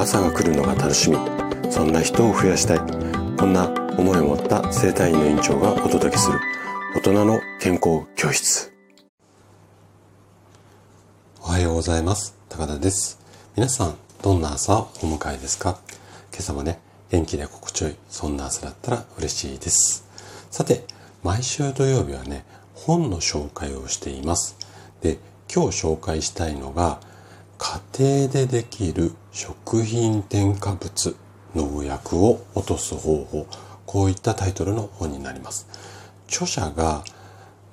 朝が来るのが楽しみ。そんな人を増やしたい。こんな思いを持った生体院の院長がお届けする。大人の健康教室。おはようございます。高田です。皆さんどんな朝をお迎えですか？今朝もね元気で心地よいそんな朝だったら嬉しいです。さて毎週土曜日はね本の紹介をしています。で今日紹介したいのが家庭でできる食品添加物農薬を落とす方法こういったタイトルの本になります著者が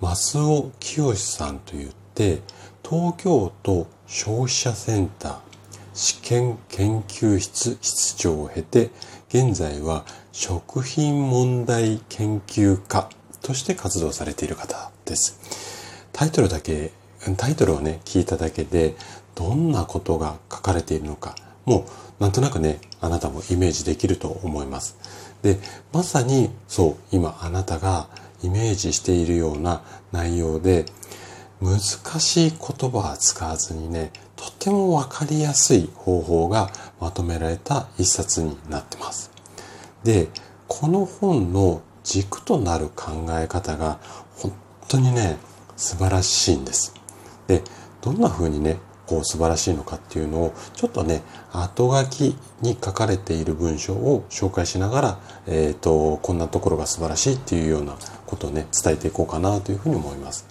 増尾清さんといって東京都消費者センター試験研究室室長を経て現在は食品問題研究家として活動されている方です。タイトルだけ、タイトルをね、聞いただけでどんなことが書かれているのか、もうなんとなくね、あなたもイメージできると思います。で、まさにそう、今あなたがイメージしているような内容で、難しい言葉は使わずにね、とてもわかりやすい方法がまとめられた一冊になってます。で、この本の軸となる考え方が本当にね、素晴らしいんです。で、どんな風にね、こう素晴らしいのかっていうのをちょっとね後書きに書かれている文章を紹介しながら、えーと、こんなところが素晴らしいっていうようなことをね伝えていこうかなというふうに思います。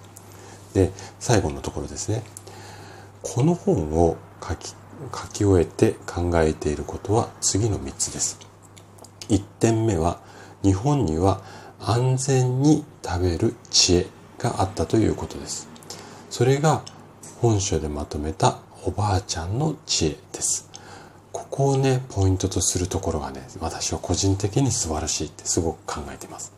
で最後のところですねこの本を書き書き終えて考えていることは次の3つです。1点目は日本には安全に食べる知恵があったということです。それが本書でまとめたおばあちゃんの知恵です。ここをね、ポイントとするところがね、私は個人的に素晴らしいってすごく考えています。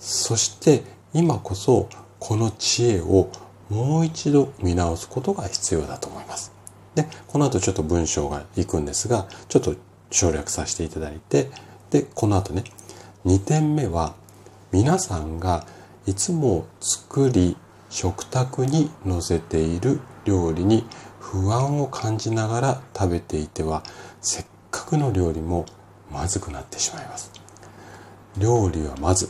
そして今こそこの知恵をもう一度見直すことが必要だと思います。で、この後ちょっと文章がいくんですが、ちょっと省略させていただいて、で、この後ね、2点目は皆さんがいつも作り食卓に載せている料理に不安を感じながら食べていてはせっかくの料理もまずくなってしまいます。料理はまず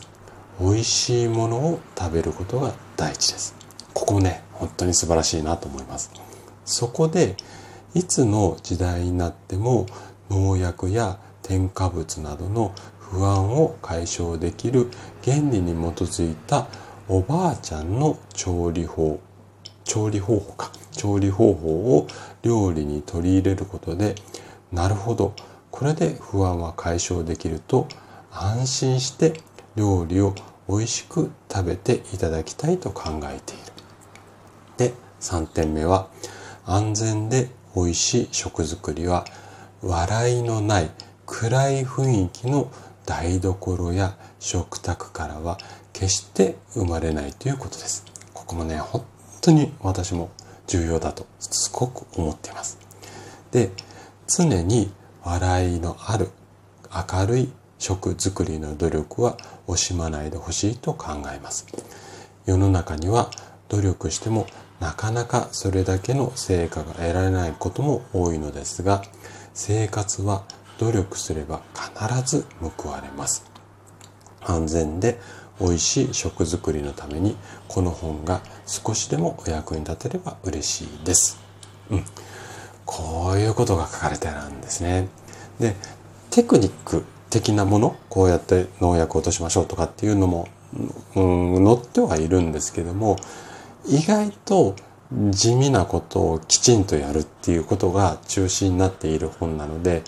美味しいものを食べることが第一です。ここね本当に素晴らしいなと思います。そこでいつの時代になっても農薬や添加物などの不安を解消できる原理に基づいたおばあちゃんの調理法調理方法か調理方法を料理に取り入れることでなるほどこれで不安は解消できると安心して料理を美味しく食べていただきたいと考えている。で3点目は安全で美味しい食作りは笑いのない暗い雰囲気の台所や食卓からは決して生まれないということです。ここもね、本当に私も重要だとすごく思っています。で、常に笑いのある明るい食作りの努力は惜しまないでほしいと考えます。世の中には努力してもなかなかそれだけの成果が得られないことも多いのですが、生活は努力すれば必ず報われます。安全で美味しい食作りのためにこの本が少しでもお役に立てれば嬉しいです。うん。こういうことが書かれてあるんですね。で、テクニック的なもの、こうやって農薬を落としましょうとかっていうのも、うん、載ってはいるんですけども、意外と地味なことをきちんとやるっていうことが中心になっている本なので、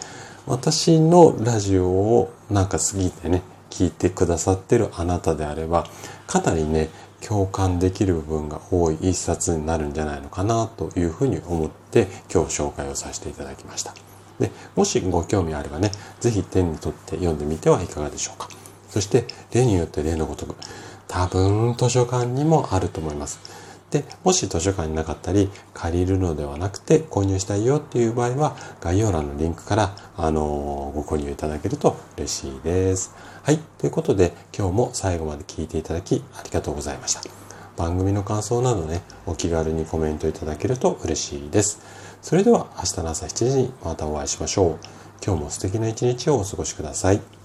私のラジオをなんか過ぎてね、聞いてくださってるあなたであれば、かなりね、共感できる部分が多い一冊になるんじゃないのかなというふうに思って今日紹介をさせていただきました。で、もしご興味あればね、ぜひ手に取って読んでみてはいかがでしょうか。そして、例によって例のごとく、多分図書館にもあると思います。で、もし図書館になかったり、借りるのではなくて購入したいよっていう場合は、概要欄のリンクから、あのー、ご購入いただけると嬉しいです。はい。ということで、今日も最後まで聞いていただきありがとうございました。番組の感想などね、お気軽にコメントいただけると嬉しいです。それでは明日の朝7時にまたお会いしましょう。今日も素敵な一日をお過ごしください。